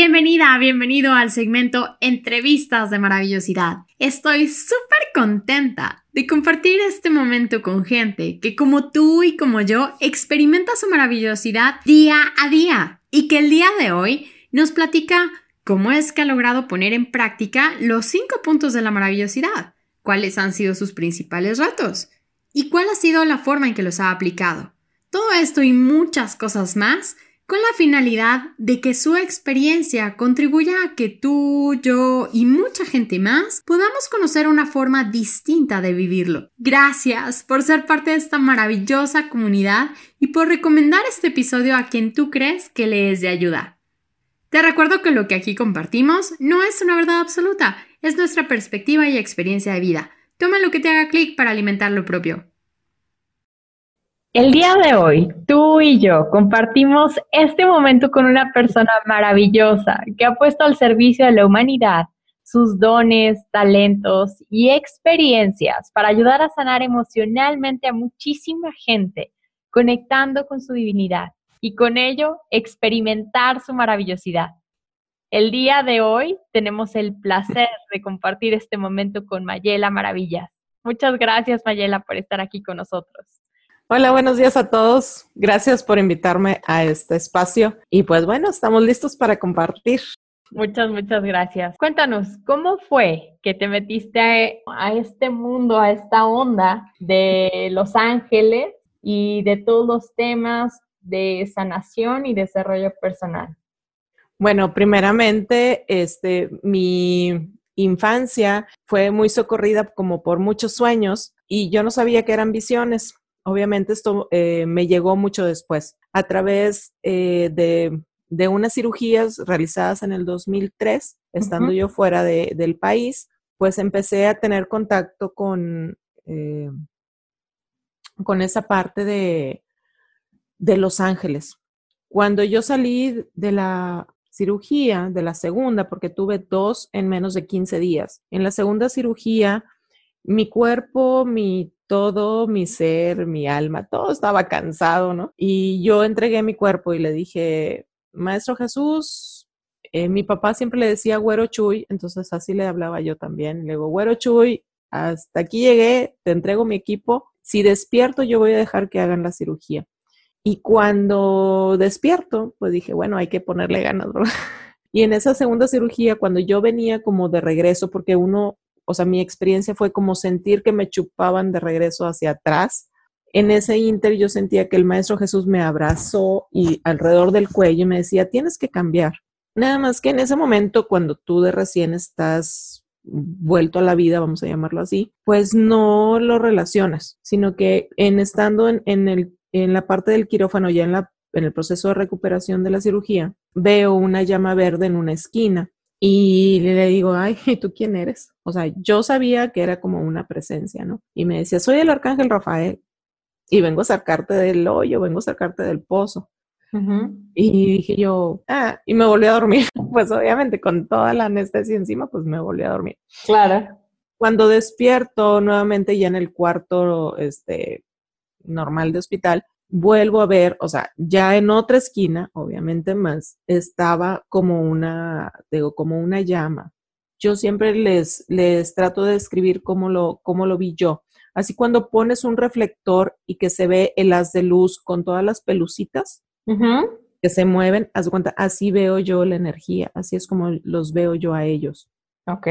Bienvenida, bienvenido al segmento Entrevistas de Maravillosidad. Estoy súper contenta de compartir este momento con gente que como tú y como yo experimenta su maravillosidad día a día y que el día de hoy nos platica cómo es que ha logrado poner en práctica los cinco puntos de la maravillosidad, cuáles han sido sus principales retos y cuál ha sido la forma en que los ha aplicado. Todo esto y muchas cosas más con la finalidad de que su experiencia contribuya a que tú, yo y mucha gente más podamos conocer una forma distinta de vivirlo. Gracias por ser parte de esta maravillosa comunidad y por recomendar este episodio a quien tú crees que le es de ayuda. Te recuerdo que lo que aquí compartimos no es una verdad absoluta, es nuestra perspectiva y experiencia de vida. Toma lo que te haga clic para alimentar lo propio. El día de hoy, tú y yo compartimos este momento con una persona maravillosa que ha puesto al servicio de la humanidad sus dones, talentos y experiencias para ayudar a sanar emocionalmente a muchísima gente, conectando con su divinidad y con ello experimentar su maravillosidad. El día de hoy tenemos el placer de compartir este momento con Mayela Maravillas. Muchas gracias Mayela por estar aquí con nosotros. Hola, buenos días a todos. Gracias por invitarme a este espacio. Y pues bueno, estamos listos para compartir. Muchas, muchas gracias. Cuéntanos, ¿cómo fue que te metiste a, este mundo, a esta onda de Los Ángeles y de todos los temas de sanación y desarrollo personal? Bueno, primeramente, este, mi infancia fue muy socorrida como por muchos sueños y yo no sabía que eran visiones. Obviamente esto eh, me llegó mucho después, a través eh, de, unas cirugías realizadas en el 2003, estando yo fuera del país, pues empecé a tener contacto con, eh, con esa parte de, de Los Ángeles. Cuando yo salí de la cirugía, de la segunda, porque tuve dos en menos de 15 días, en la segunda cirugía, mi cuerpo, mi todo mi ser, mi alma, todo estaba cansado, ¿no? Y yo entregué mi cuerpo y le dije, Maestro Jesús, eh, mi papá siempre le decía Güero Chuy, entonces así le hablaba yo también. Le digo, Güero Chuy, hasta aquí llegué, te entrego mi equipo. Si despierto, yo voy a dejar que hagan la cirugía. Y cuando despierto, pues dije, bueno, hay que ponerle ganas, ¿verdad? Y en esa segunda cirugía, cuando yo venía como de regreso, porque uno o sea, mi experiencia fue como sentir que me chupaban de regreso hacia atrás. En ese inter yo sentía que el Maestro Jesús me abrazó y alrededor del cuello me decía, tienes que cambiar. Nada más que en ese momento, cuando tú de recién estás vuelto a la vida, vamos a llamarlo así, pues no lo relacionas, sino que en estando en, el, en la parte del quirófano, ya en, la, en el proceso de recuperación de la cirugía, veo una llama verde en una esquina y le digo, ay, ¿y tú quién eres? O sea, yo sabía que era como una presencia, ¿no? Y me decía, soy el arcángel Rafael y vengo a sacarte del hoyo, vengo a sacarte del pozo. Y dije yo, ah, y me volví a dormir. Pues obviamente con toda la anestesia encima, pues me volví a dormir. Claro. Cuando despierto nuevamente ya en el cuarto este, normal de hospital, vuelvo a ver, o sea, ya en otra esquina, obviamente más, estaba como una, digo, como una llama. Yo siempre les, les trato de describir cómo lo, cómo lo vi yo. Así cuando pones un reflector y que se ve el haz de luz con todas las pelucitas que se mueven, haz cuenta, así veo yo la energía, así es como los veo yo a ellos. Ok.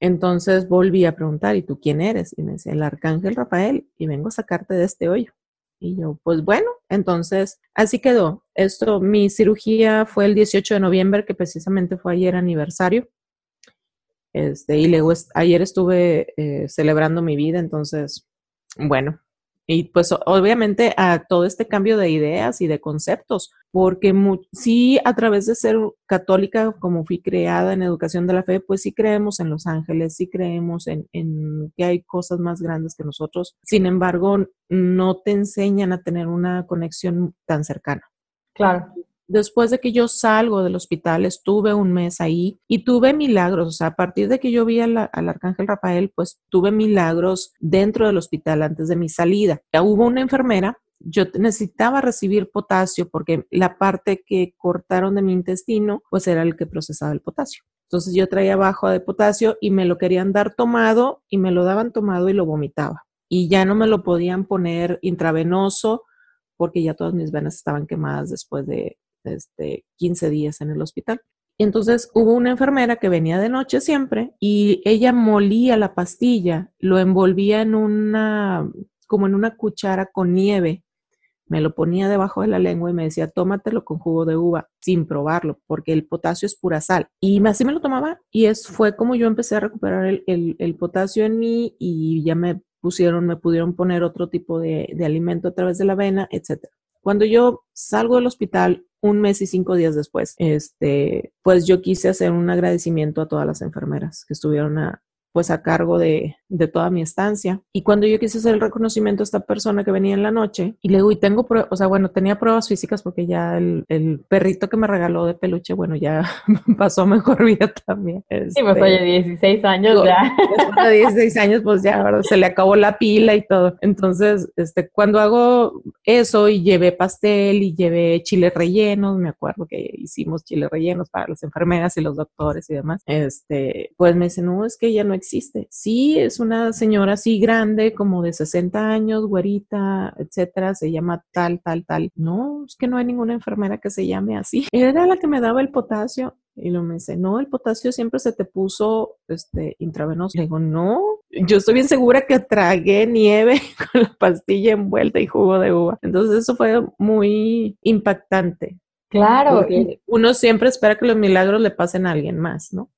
Entonces volví a preguntar, ¿y tú quién eres? Y me decía, el arcángel Rafael, y vengo a sacarte de este hoyo. Y yo, pues bueno, entonces así quedó. Esto, mi cirugía fue el 18 de noviembre, que precisamente fue ayer aniversario. Este, y luego ayer estuve eh, celebrando mi vida, entonces, bueno, y pues obviamente a todo este cambio de ideas y de conceptos, porque sí a través de ser católica, como fui creada en educación de la fe, pues sí creemos en los ángeles, sí creemos en, en que hay cosas más grandes que nosotros. Sin embargo, no te enseñan a tener una conexión tan cercana. Claro después de que yo salgo del hospital, estuve un mes ahí y tuve milagros. O sea, a partir de que yo vi al, arcángel Rafael, pues tuve milagros dentro del hospital antes de mi salida. Ya hubo una enfermera yo necesitaba recibir potasio porque la parte que cortaron de mi intestino, pues era el que procesaba el potasio. Entonces yo traía bajo de potasio y me lo querían dar tomado y me lo daban tomado y lo vomitaba. Y ya no me lo podían poner intravenoso porque ya todas mis venas estaban quemadas después de, de 15 este, días en el hospital. Entonces hubo una enfermera que venía de noche siempre y ella molía la pastilla, lo envolvía en una, como en una cuchara con nieve, me lo ponía debajo de la lengua y me decía, tómatelo con jugo de uva, sin probarlo, porque el potasio es pura sal. Y así me lo tomaba y es, fue como yo empecé a recuperar el, el, potasio en mí y ya me pusieron, me pudieron poner otro tipo de, de alimento a través de la vena, etc. Cuando yo salgo del hospital, un mes y cinco días después, este, pues yo quise hacer un agradecimiento a todas las enfermeras que estuvieron a, pues a cargo de, de, toda mi estancia. Y cuando yo quise hacer el reconocimiento a esta persona que venía en la noche, y le digo, y tengo pruebas, o sea, bueno, tenía pruebas físicas porque ya el, el, perrito que me regaló de peluche, bueno, ya pasó mejor vida también. sí, pues oye, 16 años ya. Después de 16 años, pues ya, ¿verdad? se le acabó la pila y todo. Entonces, este, cuando hago eso y llevé pastel y llevé chiles rellenos, me acuerdo que hicimos chiles rellenos para las enfermeras y los doctores y demás, este, pues me dice, no, es que ya no existe. Sí, es una señora así grande, como de 60 años, güerita, etcétera, se llama tal, tal, tal. No, es que no hay ninguna enfermera que se llame así. Era la que me daba el potasio. Y lo me dice, no, el potasio siempre se te puso este, intravenoso. Le digo, no, yo estoy bien segura que tragué nieve con la pastilla envuelta y jugo de uva. Entonces eso fue muy impactante. Claro. Uno siempre espera que los milagros le pasen a alguien más, ¿no?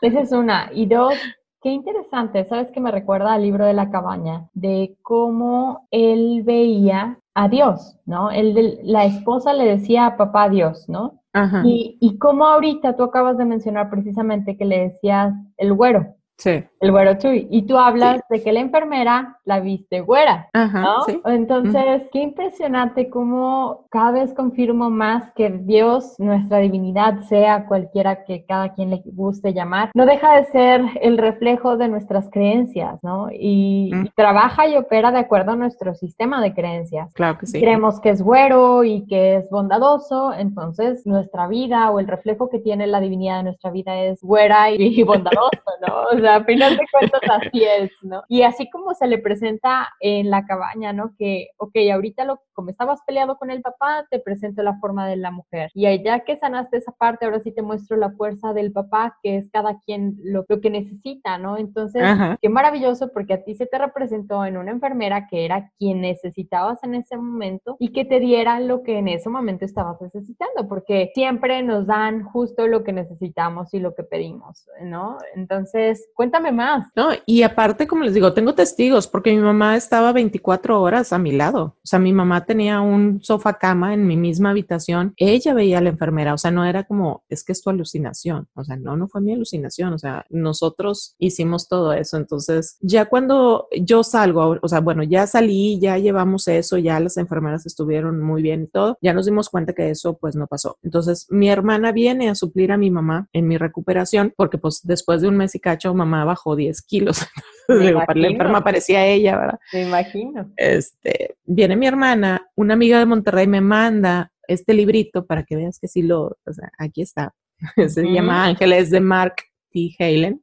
Esa es una. Y dos, qué interesante, ¿sabes que me recuerda al libro de la cabaña? De cómo él veía a Dios, ¿no? Él, la esposa le decía a papá Dios, ¿no? Ajá. Y, y cómo ahorita tú acabas de mencionar precisamente que le decías el güero, Sí. El güero chuy. Y tú hablas de que la enfermera la viste güera, ¿no? Entonces, qué impresionante cómo cada vez confirmo más que Dios, nuestra divinidad, sea cualquiera que cada quien le guste llamar, no deja de ser el reflejo de nuestras creencias, ¿no? Y, trabaja y opera de acuerdo a nuestro sistema de creencias. Claro que sí. Creemos que es güero y que es bondadoso, entonces nuestra vida o el reflejo que tiene la divinidad de nuestra vida es güera y, bondadoso, ¿no? O sea, final de cuentas así es, ¿no? Y así como se le presenta en la cabaña, ¿no? Que, ok, ahorita lo, como estabas peleado con el papá, te presento la forma de la mujer. Y ya que sanaste esa parte, ahora sí te muestro la fuerza del papá, que es cada quien lo, que necesita, ¿no? Entonces, qué maravilloso porque a ti se te representó en una enfermera que era quien necesitabas en ese momento y que te diera lo que en ese momento estabas necesitando, porque siempre nos dan justo lo que necesitamos y lo que pedimos, ¿no? Entonces, Cuéntame más. No, y aparte, como les digo, tengo testigos porque mi mamá estaba 24 horas a mi lado. O sea, mi mamá tenía un sofá cama en mi misma habitación. Ella veía a la enfermera. O sea, no era como, es que es tu alucinación. O sea, no, no fue mi alucinación. O sea, nosotros hicimos todo eso. Entonces, ya cuando yo salgo, o sea, bueno, ya salí, ya llevamos eso, ya las enfermeras estuvieron muy bien y todo, ya nos dimos cuenta que eso pues no pasó. Entonces, mi hermana viene a suplir a mi mamá en mi recuperación porque pues después de un mes y cacho, mamá mamá bajó 10 kilos. la enferma parecía ella, ¿verdad? Me imagino. Este, viene mi hermana, una amiga de Monterrey me manda este librito para que veas que sí lo, o sea, aquí está. Se llama Ángeles de Mark T. Halen.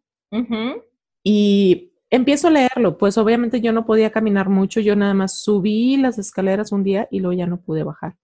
Y empiezo a leerlo, pues obviamente yo no podía caminar mucho, yo nada más subí las escaleras un día y luego ya no pude bajar.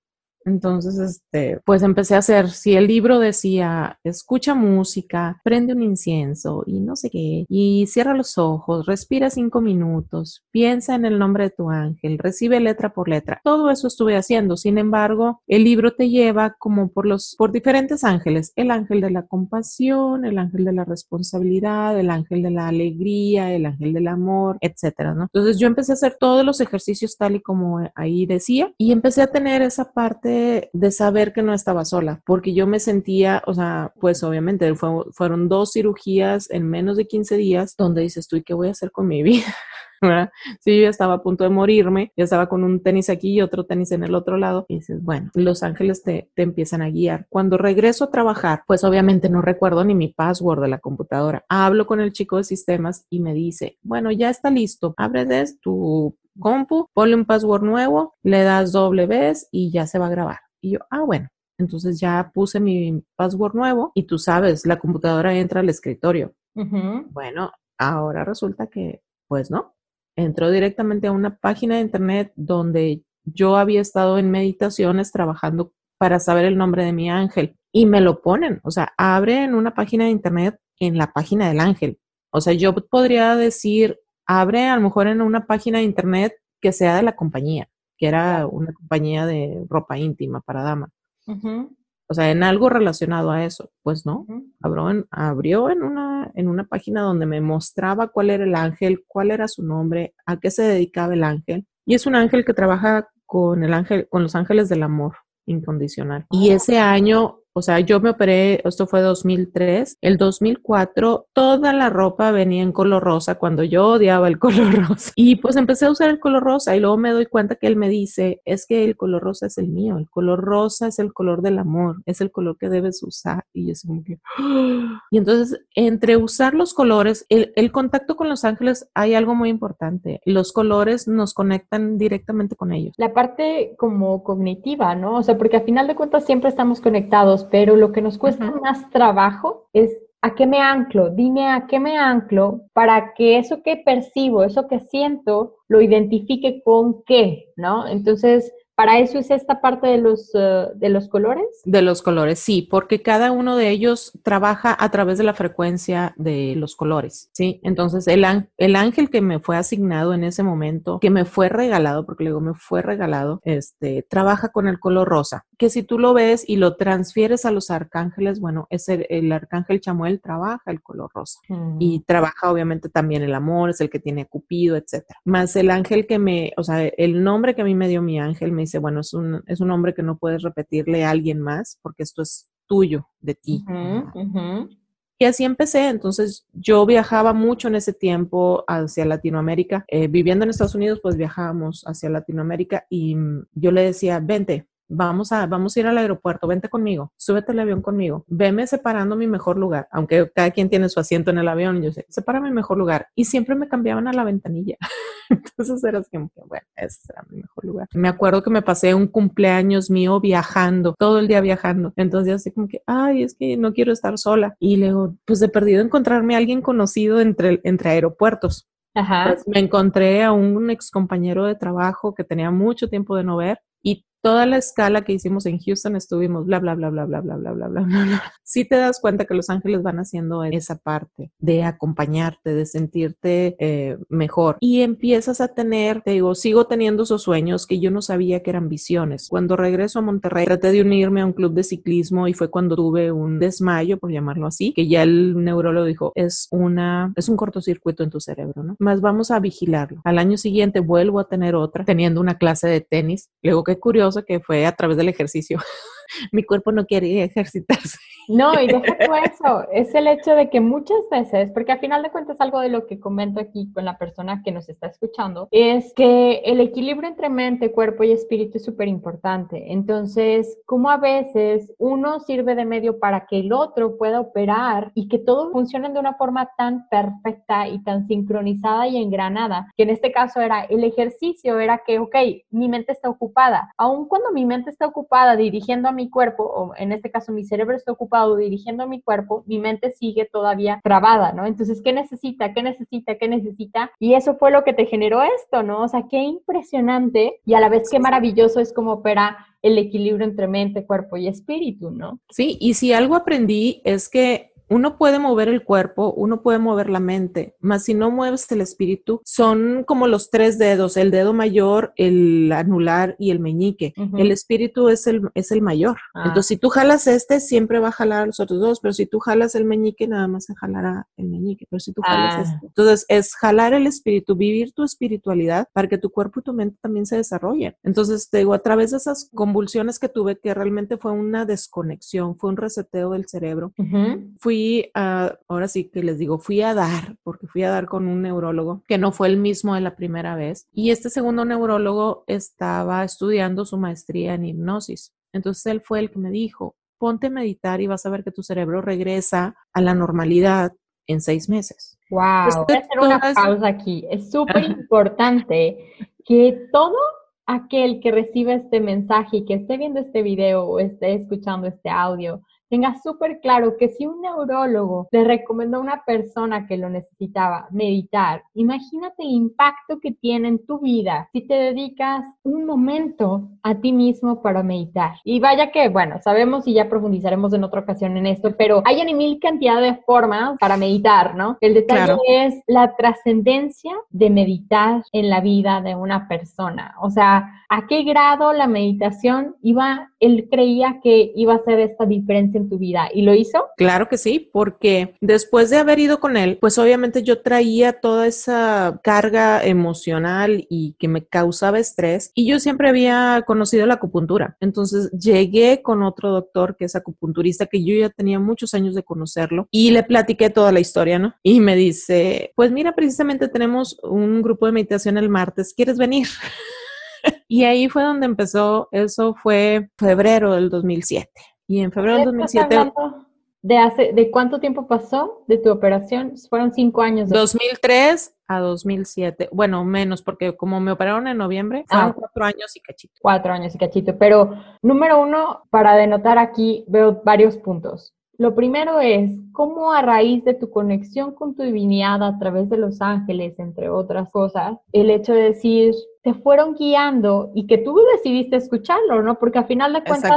Entonces, este, pues empecé a hacer, si el libro decía, escucha música, prende un incienso y no sé qué, y cierra los ojos, respira cinco minutos, piensa en el nombre de tu ángel, recibe letra por letra. Todo eso estuve haciendo. Sin embargo, el libro te lleva como por los, por diferentes ángeles, el ángel de la compasión, el ángel de la responsabilidad, el ángel de la alegría, el ángel del amor, etcétera, ¿no? Entonces yo empecé a hacer todos los ejercicios tal y como ahí decía y empecé a tener esa parte de saber que no estaba sola, porque yo me sentía, o sea, pues obviamente fueron dos cirugías en menos de 15 días donde dices tú, ¿y qué voy a hacer con mi vida? ¿verdad? Sí, yo estaba a punto de morirme, yo estaba con un tenis aquí y otro tenis en el otro lado, y dices, bueno, los ángeles te, te empiezan a guiar. Cuando regreso a trabajar, pues obviamente no recuerdo ni mi password de la computadora. Hablo con el chico de sistemas y me dice, bueno, ya está listo, abre tu compu, ponle un password nuevo, le das doble vez y ya se va a grabar. Y yo, ah, bueno. Entonces ya puse mi password nuevo y tú sabes, la computadora entra al escritorio. Bueno, ahora resulta que, pues no, entró directamente a una página de internet donde yo había estado en meditaciones trabajando para saber el nombre de mi ángel y me lo ponen, o sea, abre en una página de internet en la página del ángel. O sea, yo podría decir, abre a lo mejor en una página de internet que sea de la compañía, que era una compañía de ropa íntima para dama. O sea, en algo relacionado a eso. Pues no, abrió, en, abrió en, una, en una página donde me mostraba cuál era el ángel, cuál era su nombre, a qué se dedicaba el ángel. Y es un ángel que trabaja con el ángel, con los ángeles del amor incondicional. Y ese año o sea, yo me operé, esto fue 2003, el 2004 toda la ropa venía en color rosa cuando yo odiaba el color rosa. Y pues empecé a usar el color rosa y luego me doy cuenta que él me dice, es que el color rosa es el mío, el color rosa es el color del amor, es el color que debes usar. Y yo como que... Y entonces, entre usar los colores, el, el contacto con los ángeles, hay algo muy importante. Los colores nos conectan directamente con ellos. La parte como cognitiva, ¿no? O sea, porque al final de cuentas siempre estamos conectados pero lo que nos cuesta más trabajo es a qué me anclo, dime a qué me anclo para que eso que percibo, eso que siento, lo identifique con qué, ¿no? Entonces, ¿Para eso es esta parte de los, eh, de los colores? De los colores, sí, porque cada uno de ellos trabaja a través de la frecuencia de los colores, ¿sí? Entonces, el, el ángel que me fue asignado en ese momento, que me fue regalado, porque luego me fue regalado, este, trabaja con el color rosa, que si tú lo ves y lo transfieres a los arcángeles, bueno, es el, arcángel Chamuel trabaja el color rosa y mm. trabaja obviamente también el amor, es el que tiene Cupido, etcétera. Más el ángel que me, o sea, el nombre que a mí me dio mi ángel me dice, bueno, es un, es un nombre que no puedes repetirle a alguien más porque esto es tuyo, de ti. Y así empecé, entonces yo viajaba mucho en ese tiempo hacia Latinoamérica. Eh, viviendo en Estados Unidos, pues viajábamos hacia Latinoamérica y mm, yo le decía, vente, vamos a, vamos a ir al aeropuerto, vente conmigo, súbete al avión conmigo, veme separando mi mejor lugar, aunque cada quien tiene su asiento en el avión, yo sé, separa mi mejor lugar. Y siempre me cambiaban a la ventanilla. Entonces era como que, bueno, ese será mi mejor lugar. Me acuerdo que me pasé un cumpleaños mío viajando, todo el día viajando. Entonces así como que, ay, es que no quiero estar sola. Y luego, pues he perdido encontrarme a alguien conocido entre, entre aeropuertos. Ajá. Pues me encontré a un ex compañero de trabajo que tenía mucho tiempo de no ver y toda la escala que hicimos en Houston estuvimos bla, bla, bla, bla, bla, bla, bla, bla, bla, bla. Sí te das cuenta que los ángeles van haciendo esa parte de acompañarte, de sentirte eh, mejor. Y empiezas a tener, te digo, sigo teniendo esos sueños que yo no sabía que eran visiones. Cuando regreso a Monterrey, traté de unirme a un club de ciclismo y fue cuando tuve un desmayo, por llamarlo así, que ya el neurólogo dijo, es una, es un cortocircuito en tu cerebro, ¿no? Más vamos a vigilarlo. Al año siguiente vuelvo a tener otra, teniendo una clase de tenis. Luego, qué curioso que fue a través del ejercicio. Mi cuerpo no quiere ejercitarse. No, y deja eso, es el hecho de que muchas veces, porque al final de cuentas algo de lo que comento aquí con la persona que nos está escuchando, es que el equilibrio entre mente, cuerpo y espíritu es súper importante. Entonces, como a veces uno sirve de medio para que el otro pueda operar y que todo funcione de una forma tan perfecta y tan sincronizada y engranada, que en este caso era el ejercicio, era que, ok, mi mente está ocupada. Aun cuando mi mente está ocupada dirigiendo a mi cuerpo, o en este caso mi cerebro está ocupado, dirigiendo mi cuerpo, mi mente sigue todavía trabada, ¿no? Entonces, ¿qué necesita? ¿Qué necesita? ¿Qué necesita? Y eso fue lo que te generó esto, ¿no? O sea, qué impresionante y a la vez qué maravilloso es como opera el equilibrio entre mente, cuerpo y espíritu, ¿no? Sí, y si algo aprendí es que uno puede mover el cuerpo, uno puede mover la mente, mas si no mueves el espíritu, son como los tres dedos, el dedo mayor, el anular y el meñique. El espíritu es el, es el mayor. Ah. Entonces, si tú jalas este, siempre va a jalar a los otros dos, pero si tú jalas el meñique, nada más se jalará el meñique. Pero si tú jalas ah. este. Entonces, es jalar el espíritu, vivir tu espiritualidad para que tu cuerpo y tu mente también se desarrollen. Entonces, te digo, a través de esas convulsiones que tuve, que realmente fue una desconexión, fue un reseteo del cerebro, fui a, ahora sí que les digo, fui a dar, porque fui a dar con un neurólogo que no fue el mismo de la primera vez. Y este segundo neurólogo estaba estudiando su maestría en hipnosis. Entonces él fue el que me dijo, ponte a meditar y vas a ver que tu cerebro regresa a la normalidad en seis meses. Wow, voy a hacer una pausa aquí. Es súper importante que todo aquel que reciba este mensaje y que esté viendo este video o esté escuchando este audio tenga súper claro que si un neurólogo le recomendó a una persona que lo necesitaba meditar, imagínate el impacto que tiene en tu vida si te dedicas un momento a ti mismo para meditar. Y vaya que, bueno, sabemos y ya profundizaremos en otra ocasión en esto, pero hay en mil cantidad de formas para meditar, ¿no? El detalle es la trascendencia de meditar en la vida de una persona. O sea, ¿a qué grado la meditación iba, él creía que iba a hacer esta diferencia en tu vida y lo hizo? Claro que sí, porque después de haber ido con él, pues obviamente yo traía toda esa carga emocional y que me causaba estrés y yo siempre había conocido la acupuntura. Entonces llegué con otro doctor que es acupunturista que yo ya tenía muchos años de conocerlo y le platiqué toda la historia, ¿no? Y me dice, pues mira, precisamente tenemos un grupo de meditación el martes, ¿quieres venir? y ahí fue donde empezó, eso fue febrero del 2007. Y en febrero del 2007... ¿De, hace, ¿De cuánto tiempo pasó de tu operación? Fueron cinco años. 2003 a 2007. Bueno, menos, porque como me operaron en noviembre, fueron Ah. cuatro años y cachito. Cuatro años y cachito. Pero número uno, para denotar aquí, veo varios puntos. Lo primero es cómo a raíz de tu conexión con tu divinidad a través de los ángeles, entre otras cosas, el hecho de decir, te fueron guiando y que tú decidiste escucharlo, ¿no? Porque al final de cuentas,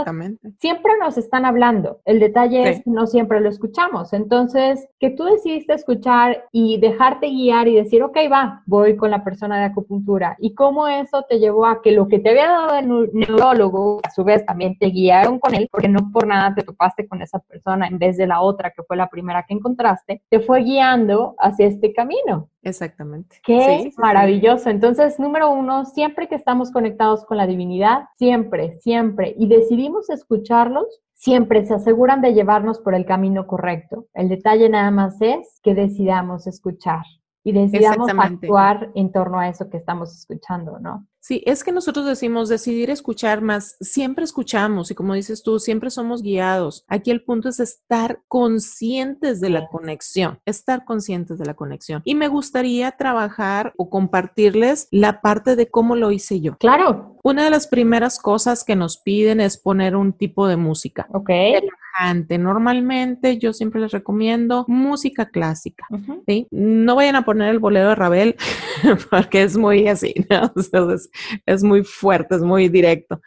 siempre nos están hablando. El detalle Sí. es que no siempre lo escuchamos. Entonces, que tú decidiste escuchar y dejarte guiar y decir, ok, va, voy con la persona de acupuntura. Y cómo eso te llevó a que lo que te había dado el neu- neurólogo, a su vez también te guiaron con él, porque no por nada te topaste con esa persona en vez de la otra que fue la primera que encontraste, te fue guiando hacia este camino. Exactamente. Qué Sí, sí, sí. maravilloso. Entonces, número uno, siempre que estamos conectados con la divinidad, siempre, siempre, y decidimos escucharlos, siempre se aseguran de llevarnos por el camino correcto. El detalle nada más es que decidamos escuchar y decidamos actuar en torno a eso que estamos escuchando, ¿no? Sí, es que nosotros decimos decidir escuchar más, siempre escuchamos y como dices tú, siempre somos guiados. Aquí el punto es estar conscientes de la conexión, estar conscientes de la conexión. Y me gustaría trabajar o compartirles la parte de cómo lo hice yo. Claro, Una de las primeras cosas que nos piden es poner un tipo de música. ok. relajante. Normalmente yo siempre les recomiendo música clásica. ¿sí? No vayan a poner el bolero de Ravel porque es muy así, ¿no? Sea, es, muy fuerte, es muy directo.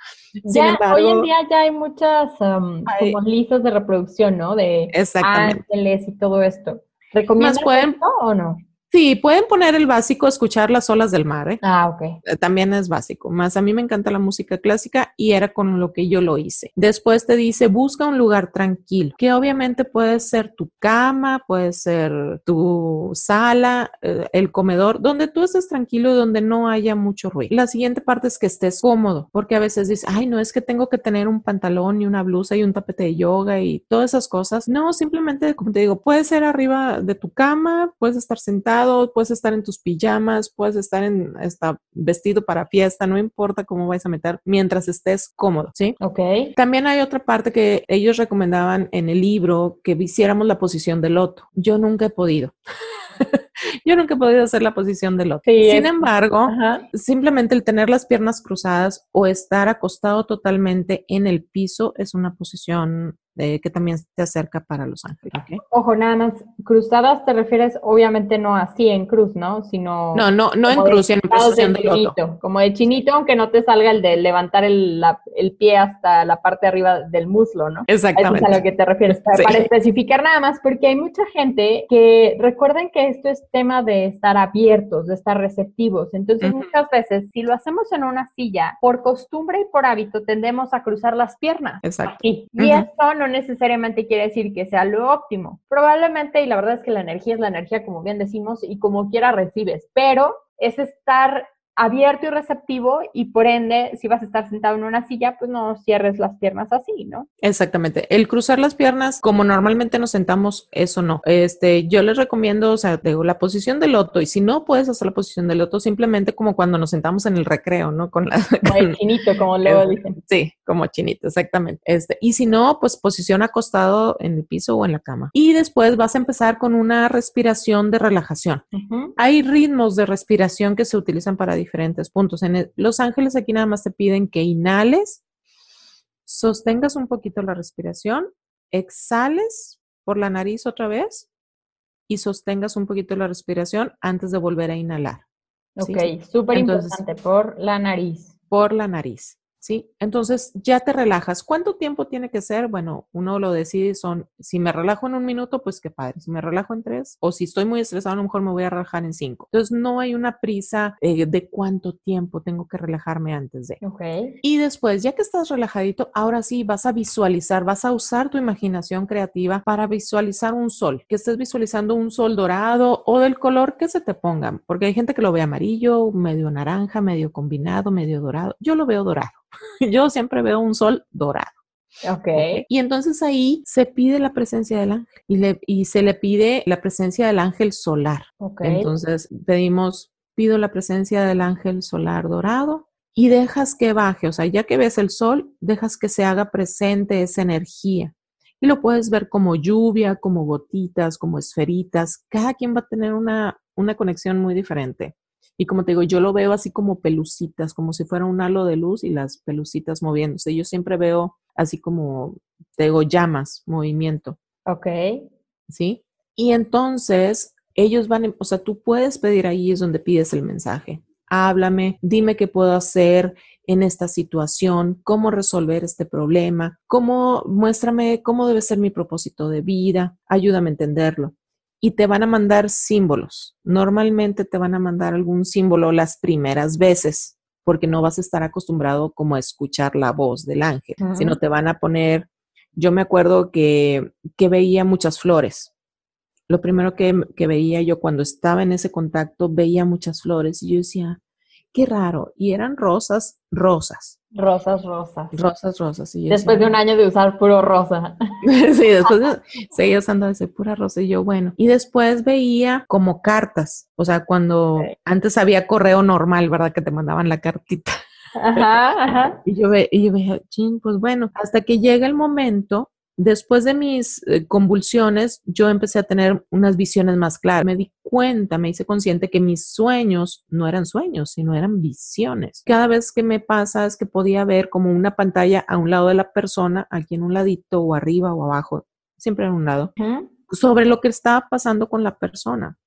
Ya, embargo, hoy en día ya hay muchas um, Hay- como listas de reproducción, ¿no? De ángeles y todo esto. ¿Recomiendas pueden- esto o no? Sí, pueden poner el básico, escuchar las olas del mar, ¿eh? Ah, ok. Eh, También es básico. Más a mí me encanta la música clásica y era con lo que yo lo hice. Después te dice, busca un lugar tranquilo, que obviamente puede ser tu cama, puede ser tu sala, eh, el comedor, donde tú estés tranquilo y donde no haya mucho ruido. La siguiente parte es que estés cómodo, porque a veces dices, ay, no es que tengo que tener un pantalón y una blusa y un tapete de yoga y todas esas cosas. No, simplemente, como te digo, puedes ser arriba de tu cama, puedes estar sentado, puedes estar en tus pijamas, puedes estar en vestido para fiesta, no importa cómo vayas a meter, mientras estés cómodo, ¿sí? Ok. También hay otra parte que ellos recomendaban en el libro que hiciéramos la posición del loto. Yo nunca he podido. Yo nunca he podido hacer la posición del loto. Sí, Sin embargo, Ajá. simplemente el tener las piernas cruzadas o estar acostado totalmente en el piso es una posición eh, que también te acerca para los ángeles. ¿ok? Ojo, nada más, cruzadas te refieres obviamente no así en cruz, ¿no? Sino No, no, no en cruz, sino en de chinito, como de chinito, aunque no te salga el de levantar el, la- el pie hasta la parte de arriba del muslo, ¿no? Eso es a Exactamente. lo que te refieres. Para, Sí. para especificar nada más, porque hay mucha gente que recuerden que esto es tema de estar abiertos, de estar receptivos. Entonces, Ujú. muchas veces, si lo hacemos en una silla, por costumbre y por hábito, tendemos a cruzar las piernas. Exacto. Así. Y Ujú. eso no necesariamente quiere decir que sea lo óptimo. Probablemente, y la verdad es que la energía es la energía, como bien decimos, y como quiera recibes, pero es estar abierto y receptivo y por ende, si vas a estar sentado en una silla, pues no cierres las piernas así, ¿no? Exactamente. El cruzar las piernas, como normalmente nos sentamos, eso no. Este, yo les recomiendo, o sea, digo, la posición del loto, y si no puedes hacer la posición del loto, simplemente como cuando nos sentamos en el recreo, ¿no? Con la, Como el chinito, como luego dicen. Sí, como chinito, exactamente. Este, y si no, pues posición acostado en el piso o en la cama. Y después vas a empezar con una respiración de relajación. Ujú. Hay ritmos de respiración que se utilizan para diferentes puntos. En Los Ángeles aquí nada más te piden que inhales, sostengas un poquito la respiración, exhales por la nariz otra vez y sostengas un poquito la respiración antes de volver a inhalar. Ok, súper importante, por la nariz. Por la nariz. ¿Sí? Entonces ya te relajas. ¿Cuánto tiempo tiene que ser? Bueno, uno lo decide, son, si me relajo en un minuto, pues qué padre. Si me relajo en tres, o si estoy muy estresado, a lo mejor me voy a relajar en cinco. Entonces no hay una prisa eh, de cuánto tiempo tengo que relajarme antes de. Ok. Y después, ya que estás relajadito, ahora sí vas a visualizar, vas a usar tu imaginación creativa para visualizar un sol, que estés visualizando un sol dorado o del color que se te ponga, porque hay gente que lo ve amarillo, medio naranja, medio combinado, medio dorado. Yo lo veo dorado. Yo siempre veo un sol dorado. Ok. Y entonces ahí se pide la presencia del ángel y, le, y se le pide la presencia del ángel solar. Ok. Entonces pedimos, pido la presencia del ángel solar dorado y dejas que baje, o sea, ya que ves el sol, dejas que se haga presente esa energía. Y lo puedes ver como lluvia, como gotitas, como esferitas. Cada quien va a tener una, una conexión muy diferente. Y como te digo, yo lo veo así como pelucitas, como si fuera un halo de luz y las pelucitas moviéndose. Yo siempre veo así como, te digo, llamas, movimiento. Ok. ¿Sí? Y entonces ellos van, o sea, tú puedes pedir ahí, es donde pides el mensaje. Háblame, dime qué puedo hacer en esta situación, cómo resolver este problema, cómo, muéstrame cómo debe ser mi propósito de vida, ayúdame a entenderlo y te van a mandar símbolos. Normalmente te van a mandar algún símbolo las primeras veces, porque no vas a estar acostumbrado como a escuchar la voz del ángel, sino te van a poner, yo me acuerdo que, que veía muchas flores. Lo primero que, que veía yo cuando estaba en ese contacto, veía muchas flores y yo decía, qué raro. Y eran rosas, rosas. Rosas, rosas. Rosas, rosas. después de un año de usar puro rosa. sí, después de, seguía usando ese pura rosa y yo, bueno. Y después veía como cartas, o sea, cuando antes había correo normal, ¿verdad? Que te mandaban la cartita. Ajá, ajá. Y yo, ve, y yo veía, ching, pues bueno, hasta que llega el momento Después de mis eh, convulsiones, yo empecé a tener unas visiones más claras. Me di cuenta, me hice consciente que mis sueños no eran sueños, sino eran visiones. Cada vez que me pasa es que podía ver como una pantalla a un lado de la persona, aquí en un ladito o arriba o abajo, siempre en un lado, sobre lo que estaba pasando con la persona.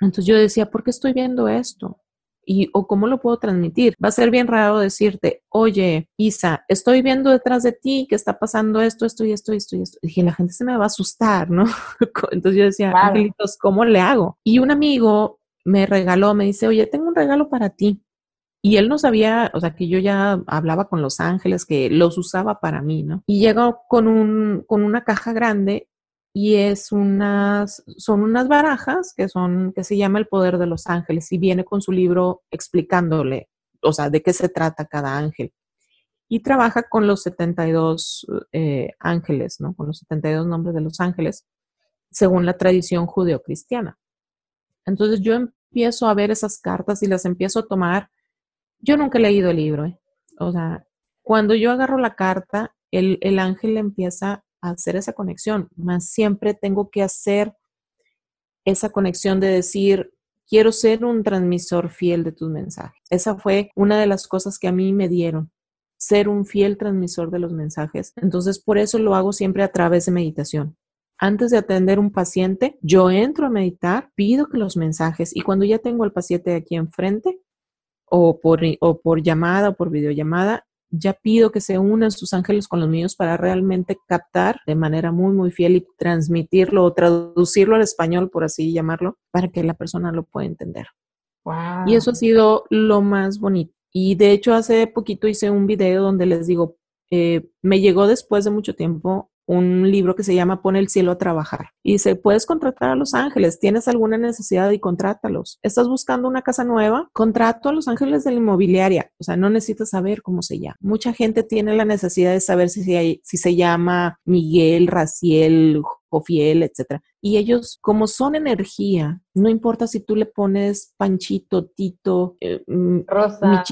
Entonces yo decía, ¿por qué estoy viendo esto? Y o cómo lo puedo transmitir. Va a ser bien raro decirte, oye, Isa, estoy viendo detrás de ti que está pasando esto, esto y esto y esto y esto. Y dije, la gente se me va a asustar, ¿no? Entonces yo decía, angelitos, ¿cómo le hago? Y un amigo me regaló, me dice, oye, tengo un regalo para ti. Y él no sabía, o sea, que yo ya hablaba con los ángeles, que los usaba para mí, ¿no? Y llegó con, un, con una caja grande y es unas, son unas barajas que son, que se llama El Poder de los Ángeles y viene con su libro explicándole, o sea, de qué se trata cada ángel. Y trabaja con los 72 eh, ángeles, ¿no? Con los 72 nombres de los ángeles, según la tradición judeocristiana. Entonces yo empiezo a ver esas cartas y las empiezo a tomar. Yo nunca he leído el libro, ¿eh? O sea, cuando yo agarro la carta, el, el ángel empieza hacer esa conexión, más siempre tengo que hacer esa conexión de decir, quiero ser un transmisor fiel de tus mensajes. Esa fue una de las cosas que a mí me dieron, ser un fiel transmisor de los mensajes. Entonces, por eso lo hago siempre a través de meditación. Antes de atender un paciente, yo entro a meditar, pido que los mensajes y cuando ya tengo al paciente aquí enfrente, o por, o por llamada o por videollamada, ya pido que se unan sus ángeles con los míos para realmente captar de manera muy, muy fiel y transmitirlo o traducirlo al español, por así llamarlo, para que la persona lo pueda entender. Y eso ha sido lo más bonito. Y de hecho, hace poquito hice un video donde les digo, eh, me llegó después de mucho tiempo un libro que se llama Pone el cielo a trabajar. Y dice, puedes contratar a los ángeles, tienes alguna necesidad y contrátalos. ¿Estás buscando una casa nueva? Contrato a los ángeles de la inmobiliaria. O sea, no necesitas saber cómo se llama. Mucha gente tiene la necesidad de saber si, si se llama Miguel, Raciel, Jofiel, etcétera. Y ellos, como son energía, no importa si tú le pones Panchito, Tito, eh, mm, Rosa,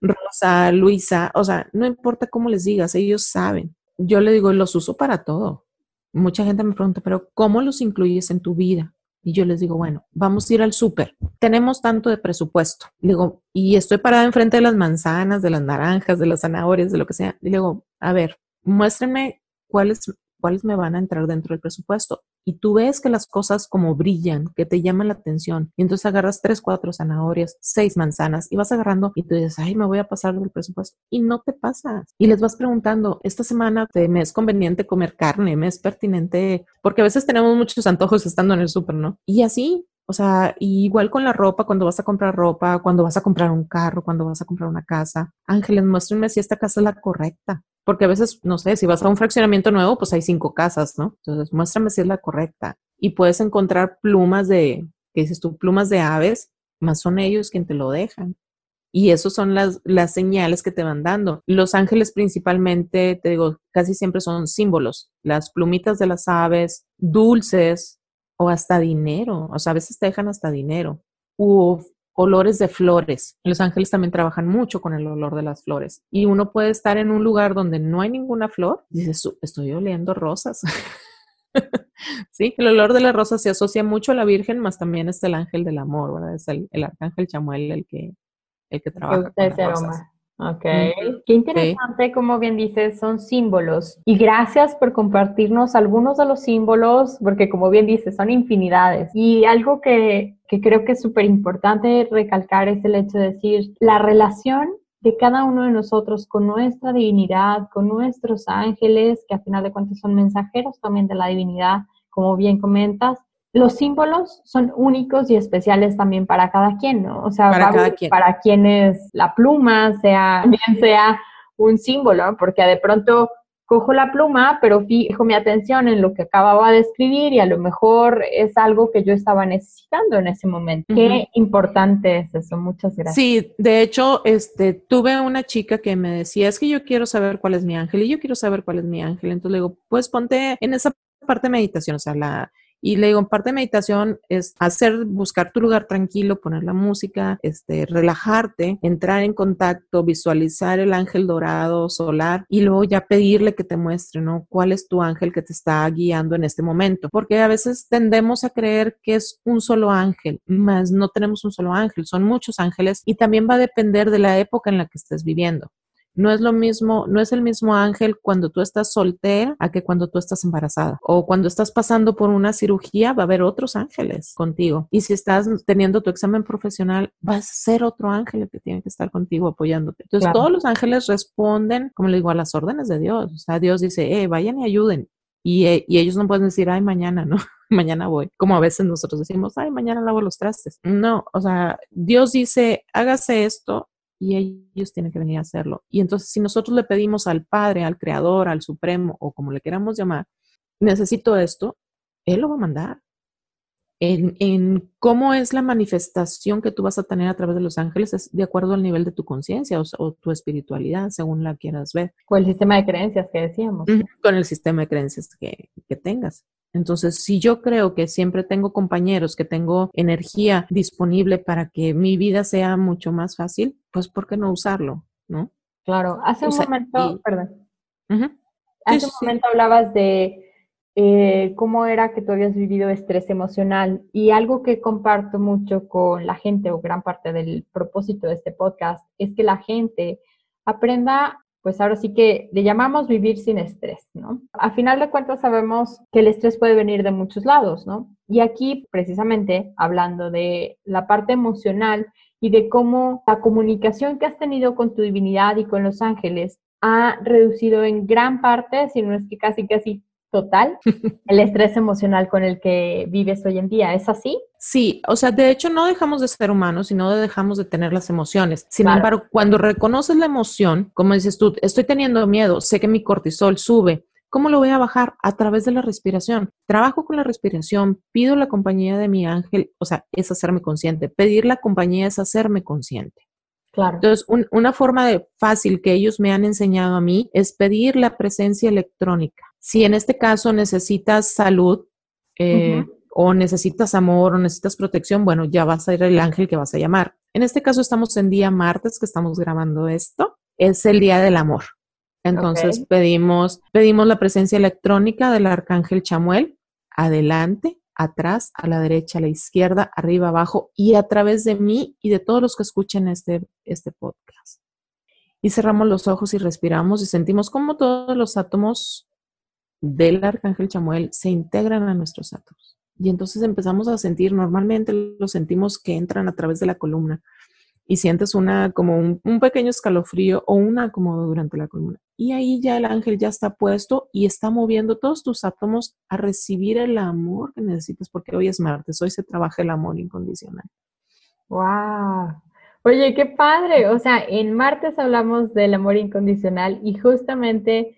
Rosa, Luisa, o sea, no importa cómo les digas, ellos saben yo le digo, los uso para todo. Mucha gente me pregunta, pero ¿cómo los incluyes en tu vida? Y yo les digo, bueno, vamos a ir al súper. Tenemos tanto de presupuesto. Le digo, y estoy parada enfrente de las manzanas, de las naranjas, de las zanahorias, de lo que sea. Y le digo, a ver, muéstrenme cuáles cuáles me van a entrar dentro del presupuesto. Y tú ves que las cosas como brillan, que te llaman la atención. Y entonces agarras tres, cuatro zanahorias, seis manzanas y vas agarrando y tú dices, ay, me voy a pasar del presupuesto. Y no te pasas. Y les vas preguntando, esta semana te, me es conveniente comer carne, me es pertinente, porque a veces tenemos muchos antojos estando en el súper, ¿no? Y así, o sea, igual con la ropa, cuando vas a comprar ropa, cuando vas a comprar un carro, cuando vas a comprar una casa. Ángeles, muéstrenme si esta casa es la correcta. Porque a veces, no sé, si vas a un fraccionamiento nuevo, pues hay cinco casas, ¿no? Entonces, muéstrame si es la correcta. Y puedes encontrar plumas de, ¿qué dices tú? Plumas de aves, más son ellos quien te lo dejan. Y esas son las, las señales que te van dando. Los ángeles principalmente, te digo, casi siempre son símbolos. Las plumitas de las aves, dulces, o hasta dinero, o sea, a veces te dejan hasta dinero, u olores de flores. Los ángeles también trabajan mucho con el olor de las flores. Y uno puede estar en un lugar donde no hay ninguna flor y dices, estoy oliendo rosas. sí, el olor de la rosa se asocia mucho a la Virgen, más también es el ángel del amor, ¿verdad? Es el, arcángel Chamuel el que, el que trabaja. con Ok, qué interesante, como bien dices, son símbolos. Y gracias por compartirnos algunos de los símbolos, porque como bien dices, son infinidades. Y algo que, que creo que es súper importante recalcar es el hecho de decir, la relación de cada uno de nosotros con nuestra divinidad, con nuestros ángeles, que a final de cuentas son mensajeros también de la divinidad, como bien comentas, los símbolos son únicos y especiales también para cada quien, ¿no? O sea, para, cada quien. para quienes la pluma sea, bien sea un símbolo, porque de pronto cojo la pluma, pero fijo mi atención en lo que acababa de escribir y a lo mejor es algo que yo estaba necesitando en ese momento. Qué importante es eso. Muchas gracias. Sí, de hecho, este, tuve una chica que me decía, es que yo quiero saber cuál es mi ángel y yo quiero saber cuál es mi ángel. Entonces le digo, pues ponte en esa parte de meditación, o sea, la, y le digo, en parte de meditación es hacer, buscar tu lugar tranquilo, poner la música, este, relajarte, entrar en contacto, visualizar el ángel dorado, solar, y luego ya pedirle que te muestre, ¿no? ¿Cuál es tu ángel que te está guiando en este momento? Porque a veces tendemos a creer que es un solo ángel, más no tenemos un solo ángel, son muchos ángeles y también va a depender de la época en la que estés viviendo. No es lo mismo, no es el mismo ángel cuando tú estás soltera a que cuando tú estás embarazada. O cuando estás pasando por una cirugía, va a haber otros ángeles contigo. Y si estás teniendo tu examen profesional, va a ser otro ángel que tiene que estar contigo apoyándote. Entonces, todos los ángeles responden, como le digo, a las órdenes de Dios. O sea, Dios dice, eh, vayan y ayuden. Y, eh, y, ellos no pueden decir, ay, mañana, ¿no? mañana voy. Como a veces nosotros decimos, ay, mañana lavo los trastes. No, o sea, Dios dice, hágase esto y ellos tienen que venir a hacerlo. Y entonces, si nosotros le pedimos al Padre, al Creador, al Supremo, o como le queramos llamar, necesito esto, Él lo va a mandar. En, en, cómo es la manifestación que tú vas a tener a través de los ángeles es de acuerdo al nivel de tu conciencia o, tu espiritualidad, según la quieras ver. Con el sistema de creencias que decíamos. Con el sistema de creencias que, que tengas. Entonces, si yo creo que siempre tengo compañeros, que tengo energía disponible para que mi vida sea mucho más fácil, pues ¿por qué no usarlo? ¿No? Claro, hace un momento, perdón. Hace un momento hablabas de eh, cómo era que tú habías vivido estrés emocional y algo que comparto mucho con la gente o gran parte del propósito de este podcast es que la gente aprenda pues ahora sí que le llamamos vivir sin estrés, ¿no? A final de cuentas sabemos que el estrés puede venir de muchos lados, ¿no? Y aquí precisamente hablando de la parte emocional y de cómo la comunicación que has tenido con tu divinidad y con los ángeles ha reducido en gran parte, si no es que casi casi total el estrés emocional con el que vives hoy en día. ¿Es así? Sí, o sea, de hecho no dejamos de ser humanos, sino dejamos de tener las emociones. Sin embargo, cuando reconoces la emoción, como dices tú, estoy teniendo miedo, sé que mi cortisol sube, ¿Cómo lo voy a bajar? A través de la respiración. Trabajo con la respiración, pido la compañía de mi ángel, o sea, es hacerme consciente. Pedir la compañía es hacerme consciente. Claro. Entonces, una forma de fácil que ellos me han enseñado a mí es pedir la presencia electrónica. Si en este caso necesitas salud eh, o necesitas amor o necesitas protección, bueno, ya vas a ir el ángel que vas a llamar. En este caso estamos en día martes que estamos grabando esto. Es el día del amor. Entonces pedimos, pedimos la presencia electrónica del arcángel Chamuel. Adelante. atrás, a la derecha, a la izquierda, arriba, abajo y a través de mí y de todos los que escuchen este, este podcast. Y cerramos los ojos y respiramos y sentimos cómo todos los átomos del arcángel Chamuel se integran a nuestros átomos. Y entonces empezamos a sentir, normalmente lo sentimos que entran a través de la columna y sientes una como un, un pequeño escalofrío o un acomodo durante la columna. Y ahí ya el ángel ya está puesto y está moviendo todos tus átomos a recibir el amor que necesitas, porque hoy es martes, hoy se trabaja el amor incondicional. ¡Wow! Oye, qué padre. O sea, en martes hablamos del amor incondicional y justamente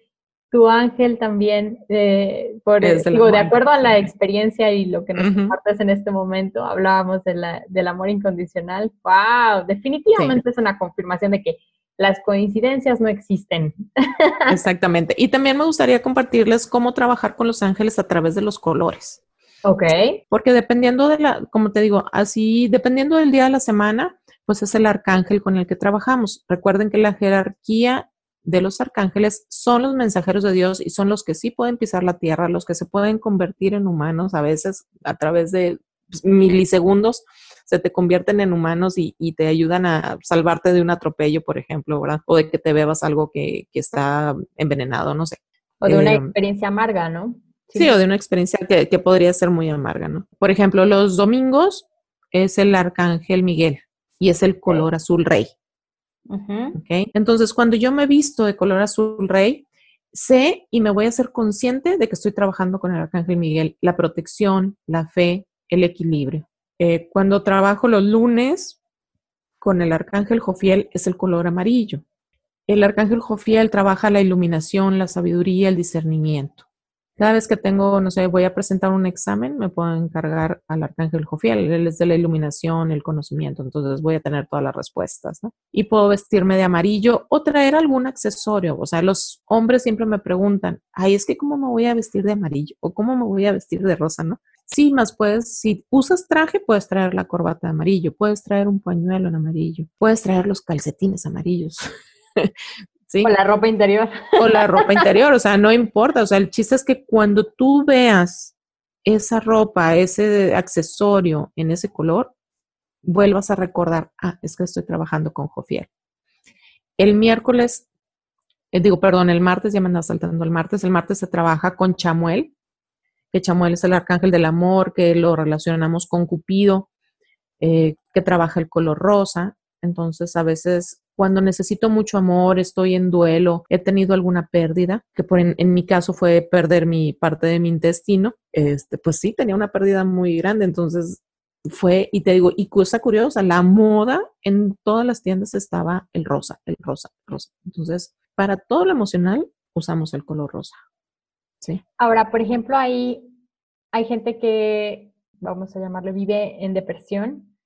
tu ángel también, eh, por, digo, de acuerdo a la experiencia y lo que nos compartes en este momento, hablábamos de la, del amor incondicional. ¡Wow! Definitivamente es una confirmación de que las coincidencias no existen. Exactamente. Y también me gustaría compartirles cómo trabajar con los ángeles a través de los colores. Ok. Porque dependiendo de la, como te digo, así, dependiendo del día de la semana, pues es el arcángel con el que trabajamos. Recuerden que la jerarquía de los arcángeles son los mensajeros de Dios y son los que sí pueden pisar la tierra, los que se pueden convertir en humanos a veces a través de pues, milisegundos se te convierten en humanos y, te ayudan a salvarte de un atropello, por ejemplo, ¿verdad? O de que te bebas algo que, está envenenado, no sé. O de una em, experiencia amarga, ¿no? Sí. o de una experiencia que, que, podría ser muy amarga, ¿no? Por ejemplo, los domingos es el arcángel Miguel y es el color azul rey. ¿Okay? Entonces, cuando yo me visto de color azul rey, sé y me voy a ser consciente de que estoy trabajando con el arcángel Miguel, la protección, la fe, el equilibrio. Eh, cuando trabajo los lunes con el arcángel Jofiel es el color amarillo. El arcángel Jofiel trabaja la iluminación, la sabiduría, el discernimiento. Cada vez que tengo, no sé, voy a presentar un examen, me puedo encargar al arcángel Jofiel. Él es de la iluminación, el conocimiento, entonces voy a tener todas las respuestas, ¿no? Y puedo vestirme de amarillo o traer algún accesorio. O sea, los hombres siempre me preguntan, ay, es que cómo me voy a vestir de amarillo o cómo me voy a vestir de rosa, ¿no? Sí, más puedes, si usas traje, puedes traer la corbata de amarillo, puedes traer un pañuelo en amarillo, puedes traer los calcetines amarillos. O la ropa interior. O la ropa interior, o sea, no importa, o sea, el chiste es que cuando tú veas esa ropa, ese accesorio en ese color, vuelvas a recordar, ah, es que estoy trabajando con Jofiel. El miércoles, eh, digo, perdón, el martes, ya me anda saltando el martes, el martes se trabaja con Chamuel, que Chamuel es el arcángel del amor, que lo relacionamos con Cupido, eh, que trabaja el color rosa. Entonces, a veces cuando necesito mucho amor, estoy en duelo, he tenido alguna pérdida, que por en, mi caso fue perder mi parte de mi intestino, este, pues sí, tenía una pérdida muy grande, entonces fue, y te digo, y cosa curiosa, la moda en todas las tiendas estaba el rosa, el rosa, el rosa. Entonces, para todo lo emocional, usamos el color rosa. Sí. Ahora, por ejemplo, hay, hay gente que, vamos a llamarle, vive en depresión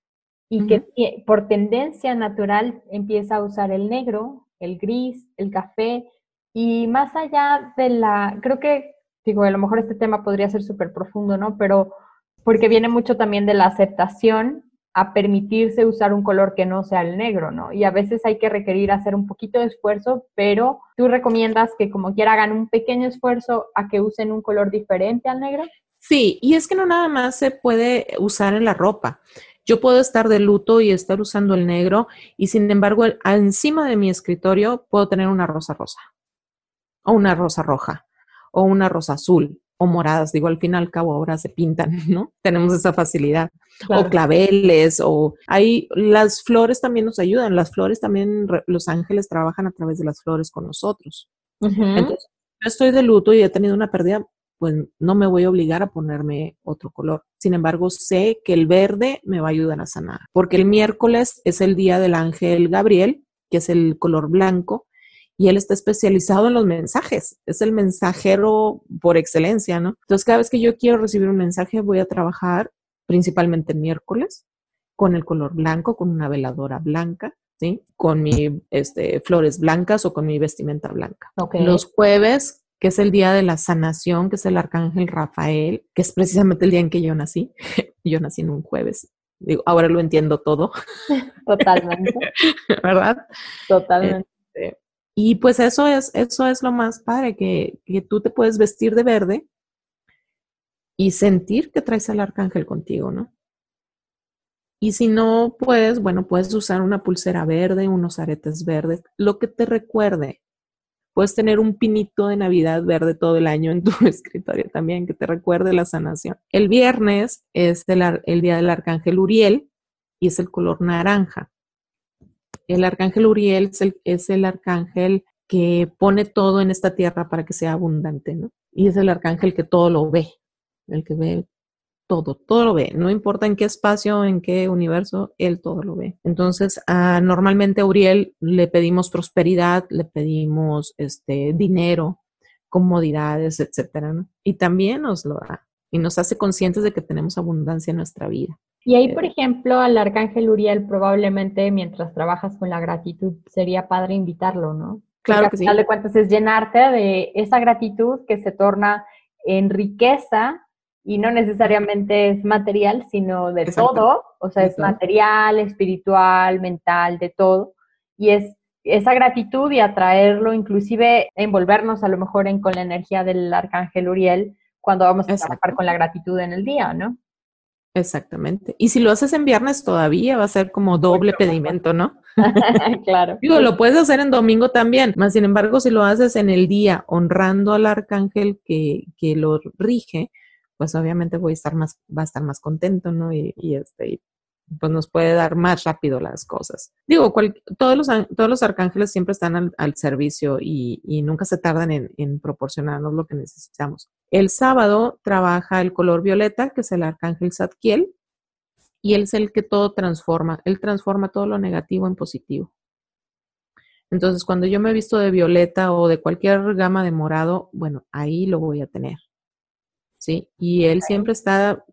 y que por tendencia natural empieza a usar el negro, el gris, el café y más allá de la, creo que, digo, a lo mejor este tema podría ser súper profundo, ¿no? Pero porque viene mucho también de la aceptación a permitirse usar un color que no sea el negro, ¿no? Y a veces hay que requerir hacer un poquito de esfuerzo, pero tú recomiendas que como quiera hagan un pequeño esfuerzo a que usen un color diferente al negro. Sí, y es que no nada más se puede usar en la ropa. Yo puedo estar de luto y estar usando el negro y sin embargo encima de mi escritorio puedo tener una rosa rosa o una rosa roja o una rosa azul o moradas. Digo, al fin y al cabo ahora se pintan, ¿no? Tenemos esa facilidad. O claveles o hay las flores también nos ayudan. Las flores también, los ángeles trabajan a través de las flores con nosotros. Entonces, yo estoy de luto y he tenido una pérdida pues no me voy a obligar a ponerme otro color. Sin embargo, sé que el verde me va a ayudar a sanar, porque el miércoles es el día del ángel Gabriel, que es el color blanco, y él está especializado en los mensajes, es el mensajero por excelencia, ¿no? Entonces, cada vez que yo quiero recibir un mensaje, voy a trabajar principalmente el miércoles con el color blanco, con una veladora blanca, ¿sí? Con mi este, flores blancas o con mi vestimenta blanca. Los jueves que es el día de la sanación, que es el arcángel Rafael, que es precisamente el día en que yo nací. yo nací en un jueves. Digo, ahora lo entiendo todo. Totalmente. ¿Verdad? Totalmente. Este, y pues eso es, eso es lo más padre, que, que tú te puedes vestir de verde y sentir que traes al arcángel contigo, ¿no? Y si no puedes, bueno, puedes usar una pulsera verde, unos aretes verdes, lo que te recuerde. Puedes tener un pinito de Navidad verde todo el año en tu escritorio también, que te recuerde la sanación. El viernes es el, día del arcángel Uriel y es el color naranja. El arcángel Uriel es el, es el arcángel que pone todo en esta tierra para que sea abundante, ¿no? Y es el arcángel que todo lo ve, el que ve todo, todo lo ve, no importa en qué espacio, en qué universo, él todo lo ve. Entonces, normalmente a Uriel le pedimos prosperidad, le pedimos este, dinero, comodidades, etcétera, ¿no? Y también nos lo da y nos hace conscientes de que tenemos abundancia en nuestra vida. Y ahí, por ejemplo, al arcángel Uriel, probablemente mientras trabajas con la gratitud, sería padre invitarlo, ¿no? Claro que sí. Al de cuentas es llenarte de esa gratitud que se torna en riqueza y no necesariamente es material, sino de todo, o sea, es material, espiritual, mental, de todo, y es esa gratitud y atraerlo, inclusive envolvernos a lo mejor en, con la energía del arcángel Uriel cuando vamos a trabajar con la gratitud en el día, ¿no? Exactamente. Y si lo haces en viernes todavía va a ser como doble pedimento, ¿no? claro. Digo, lo puedes hacer en domingo también, más sin embargo, si lo haces en el día honrando al arcángel que, que lo rige, pues obviamente voy a estar más, va a estar más contento, ¿no? Y, este, pues nos puede dar más rápido las cosas. Digo, todos, los, todos los arcángeles siempre están al, servicio y, nunca se tardan en, proporcionarnos lo que necesitamos. El sábado trabaja el color violeta, que es el arcángel Zadkiel, y él es el que todo transforma. Él transforma todo lo negativo en positivo. Entonces, cuando yo me visto de violeta o de cualquier gama de morado, bueno, ahí lo voy a tener. ¿Sí? Y él siempre está,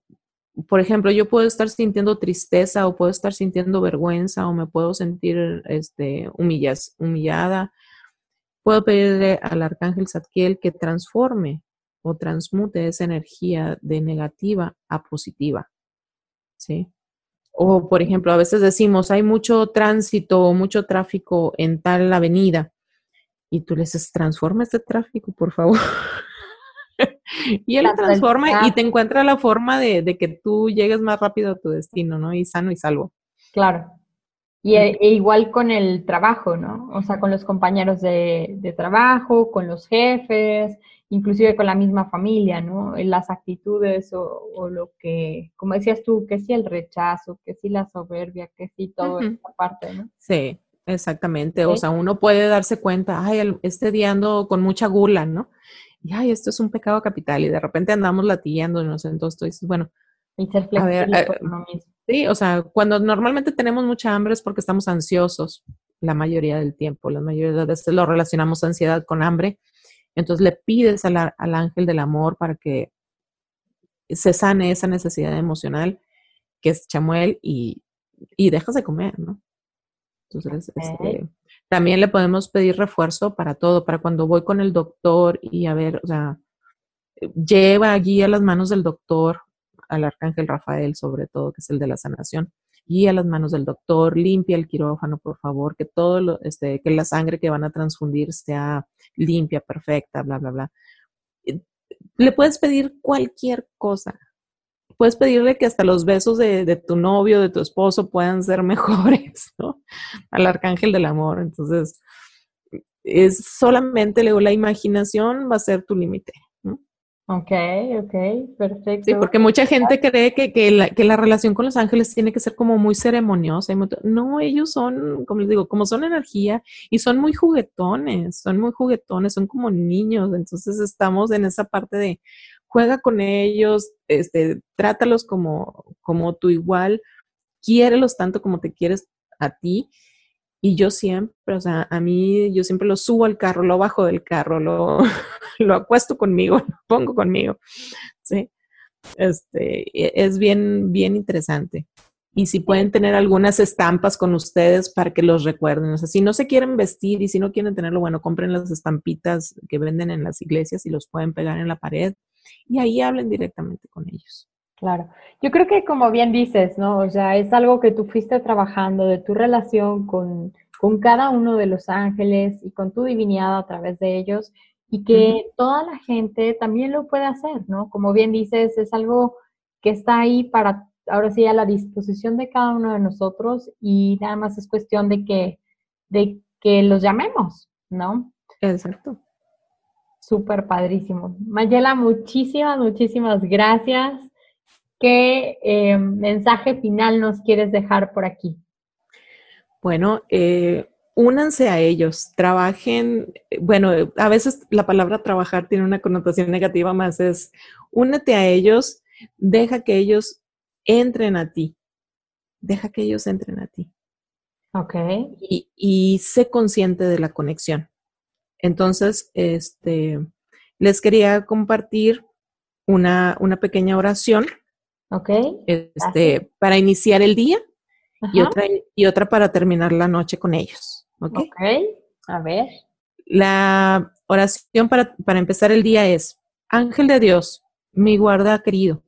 por ejemplo, yo puedo estar sintiendo tristeza o puedo estar sintiendo vergüenza o me puedo sentir este, humillas, humillada. Puedo pedirle al arcángel Zadkiel que transforme o transmute esa energía de negativa a positiva, ¿sí? O, por ejemplo, a veces decimos, hay mucho tránsito o mucho tráfico en tal avenida. Y tú le dices, transforma este tráfico, por favor. y él transforma y te encuentra la forma de, que tú llegues más rápido a tu destino, ¿no? Y sano y salvo. Claro. Y e, e igual con el trabajo, ¿no? O sea, con los compañeros de, trabajo, con los jefes, inclusive con la misma familia, ¿no? Las actitudes o, lo que, como decías tú, que sí el rechazo, que sí la soberbia, que sí todo esta parte, ¿no? Sí, exactamente. O sea, uno puede darse cuenta, ay, este día ando con mucha gula, ¿no? Y ay, esto es un pecado capital y de repente andamos latillándonos, entonces tú dices, bueno, a ver, eh, sí, o sea, cuando normalmente tenemos mucha hambre es porque estamos ansiosos la mayoría del tiempo, la mayoría de las veces lo relacionamos ansiedad con hambre, entonces le pides al, al ángel del amor para que se sane esa necesidad emocional que es Chamuel y, y dejas de comer, ¿no? Entonces, este, también le podemos pedir refuerzo para todo, para cuando voy con el doctor y a ver, o sea, lleva allí a las manos del doctor, al arcángel Rafael sobre todo, que es el de la sanación, y a las manos del doctor, limpia el quirófano, por favor, que todo lo, este, que la sangre que van a transfundir sea limpia, perfecta, bla, bla, bla. Le puedes pedir cualquier cosa, puedes pedirle que hasta los besos de, tu novio, de tu esposo puedan ser mejores, ¿no? Al arcángel del amor. Entonces, es solamente la imaginación va a ser tu límite. ¿no? Ok, ok, perfecto. Sí, porque mucha gente cree que, que, la, que, la, relación con los ángeles tiene que ser como muy ceremoniosa. No, ellos son, como les digo, como son energía y son muy juguetones, son muy juguetones, son como niños. Entonces estamos en esa parte de, juega con ellos, este, trátalos como, como tu igual, quiérelos tanto como te quieres a ti. Y yo siempre, o sea, a mí, yo siempre lo subo al carro, lo bajo del carro, lo, lo acuesto conmigo, lo pongo conmigo. Sí. Este, e, es bien, bien interesante. Y si pueden tener algunas estampas con ustedes para que los recuerden. O sea, si no se quieren vestir y si no quieren tenerlo, bueno, compren las estampitas que venden en las iglesias y los pueden pegar en la pared y ahí hablen directamente con ellos. Claro, yo creo que como bien dices, ¿no? O sea, es algo que tú fuiste trabajando de tu relación con, con cada uno de los ángeles y con tu divinidad a través de ellos. y que toda la gente también lo puede hacer, ¿no? Como bien dices, es algo que está ahí para, ahora sí, a la disposición de cada uno de nosotros y nada más es cuestión de que, de que los llamemos, ¿no? Exacto. Súper padrísimo. Mayela, muchísimas, muchísimas gracias. ¿Qué eh, mensaje final nos quieres dejar por aquí? Bueno, eh, únanse a ellos, trabajen, bueno, a veces la palabra trabajar tiene una connotación negativa, más es únete a ellos, deja que ellos entren a ti, deja que ellos entren a ti. Ok. Y, y sé consciente de la conexión. Entonces, este, les quería compartir una, una pequeña oración. Este, para iniciar el día y otra, y otra para terminar la noche con ellos. ¿Ok? Ok. A ver. La oración para, para empezar el día es, Ángel de Dios, mi guarda querido,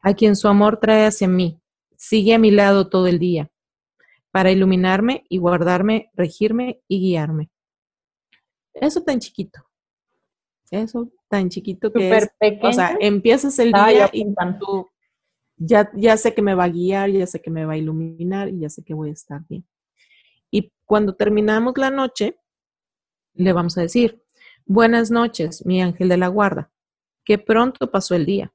a quien su amor trae hacia mí, sigue a mi lado todo el día, para iluminarme y guardarme, regirme y guiarme. Eso tan chiquito. Eso tan chiquito que Súper es. pequeño. O sea, empiezas el día y tú ya, ya sé que me va a guiar, ya sé que me va a iluminar y ya sé que voy a estar bien. Y cuando terminamos la noche, le vamos a decir, buenas noches, mi ángel de la guarda, que pronto pasó el día.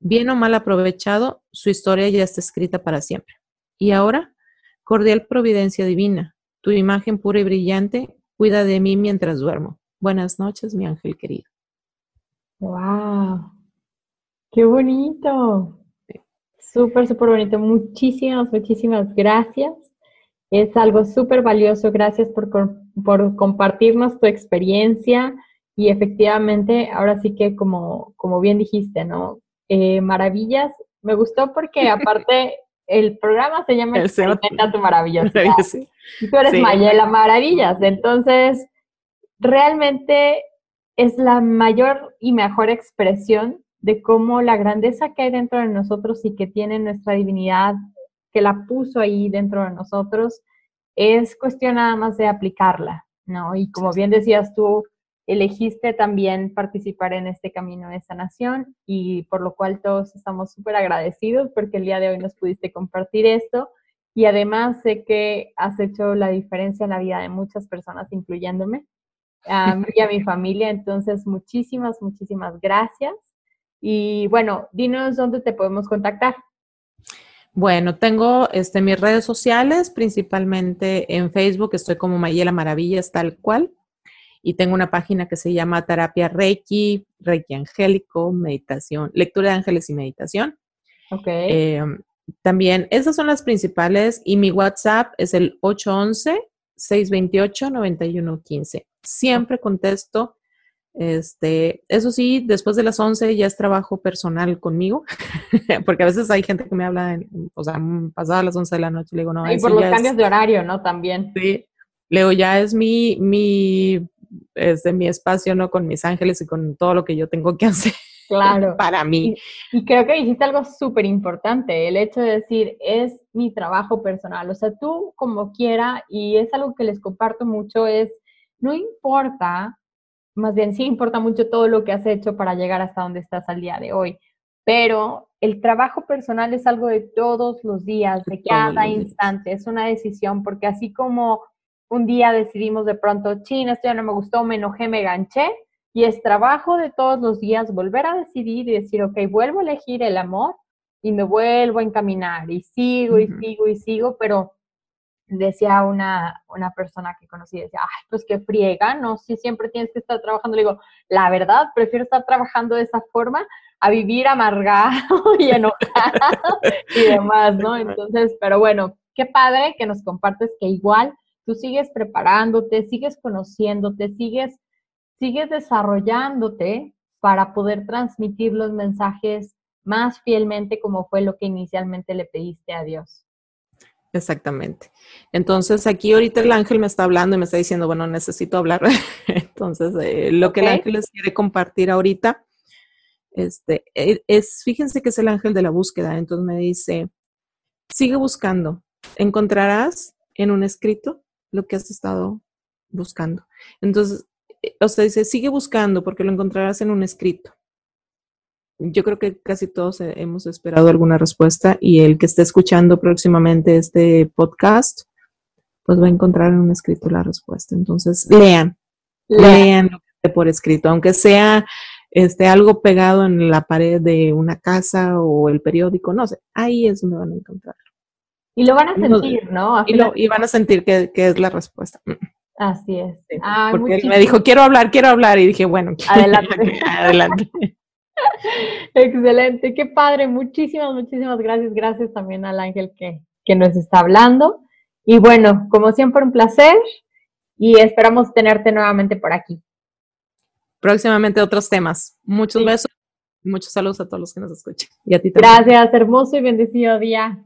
Bien o mal aprovechado, su historia ya está escrita para siempre. Y ahora, cordial providencia divina, tu imagen pura y brillante, cuida de mí mientras duermo. Buenas noches, mi ángel querido. ¡Wow! ¡Qué bonito! Súper, súper bonito. Muchísimas, muchísimas gracias. Es algo súper valioso. Gracias por, por compartirnos tu experiencia. Y efectivamente, ahora sí que como, como bien dijiste, ¿no? Eh, maravillas. Me gustó porque aparte el programa se llama Experimenta tu maravillosidad. Sí. Y tú eres Sí. Mayela Maravillas. Entonces, realmente es la mayor y mejor expresión de cómo la grandeza que hay dentro de nosotros y que tiene nuestra divinidad, que la puso ahí dentro de nosotros, es cuestión nada más de aplicarla, ¿no? Y como bien decías tú, elegiste también participar en este camino de sanación y por lo cual todos estamos súper agradecidos porque el día de hoy nos pudiste compartir esto y además sé que has hecho la diferencia en la vida de muchas personas, incluyéndome, a mí y a mi familia. Entonces, muchísimas, muchísimas gracias. Y bueno, dinos dónde te podemos contactar. Bueno, tengo este, mis redes sociales, principalmente en Facebook, estoy como Mayela Maravillas, tal cual. Y tengo una página que se llama Terapia Reiki, Reiki Angélico, Meditación, Lectura de Ángeles y Meditación. Ok. Eh, también, esas son las principales. Y mi WhatsApp es el 811-628-9115. Siempre contesto. Este, eso sí, después de las 11 ya es trabajo personal conmigo, porque a veces hay gente que me habla, en, o sea, pasadas las 11 de la noche, le digo, no, y por los cambios es, de horario, ¿no? También. sí. Le digo, ya es mi, mi, este, mi espacio, ¿no? Con mis ángeles y con todo lo que yo tengo que hacer Claro. para mí. Y creo que dijiste algo súper importante, el hecho de decir, es mi trabajo personal. O sea, tú como quiera, y es algo que les comparto mucho, es, no importa, más bien sí importa mucho todo lo que has hecho para llegar hasta donde estás al día de hoy, pero el trabajo personal es algo de todos los días, de cada instante, es una decisión, porque así como un día decidimos de pronto, chin, esto ya no me gustó, me enojé, me ganché, y es trabajo de todos los días volver a decidir y decir, ok, vuelvo a elegir el amor y me vuelvo a encaminar y sigo y sigo y sigo, pero decía una, una persona que conocí, decía, ay, pues qué friega, ¿no? Si siempre tienes que estar trabajando. Le digo, la verdad, prefiero estar trabajando de esa forma a vivir amargado y enojado y demás, ¿no? Entonces, pero bueno, qué padre que nos compartes que igual tú sigues preparándote, sigues conociéndote, sigues, sigues desarrollándote para poder transmitir los mensajes más fielmente como fue lo que inicialmente le pediste a Dios. Exactamente. Entonces, aquí ahorita el ángel me está hablando y me está diciendo, bueno, necesito hablar. Entonces, eh, lo que el ángel les quiere compartir ahorita, este, e- es, fíjense que es el ángel de la búsqueda. Entonces me dice, sigue buscando, encontrarás en un escrito lo que has estado buscando. Entonces, o sea, dice, sigue buscando porque lo encontrarás en un escrito. Yo creo que casi todos hemos esperado alguna respuesta y el que esté escuchando próximamente este podcast, pues va a encontrar en un escrito la respuesta. Entonces, lean, lean lo que esté por escrito, aunque sea este, algo pegado en la pared de una casa o el periódico, no sé, ahí es donde van a encontrarlo. Y lo van a sentir, ¿no? Y, lo, y, van a sentir que, que, es la respuesta. Así es. porque él me dijo, quiero hablar, quiero hablar, y dije, bueno, adelante. adelante. Excelente, qué padre. Muchísimas, muchísimas gracias. Gracias también al ángel que, que nos está hablando. Y bueno, como siempre, un placer y esperamos tenerte nuevamente por aquí. Próximamente otros temas. Muchos besos y muchos saludos a todos los que nos escuchan. Y a ti también. Gracias, hermoso y bendecido día.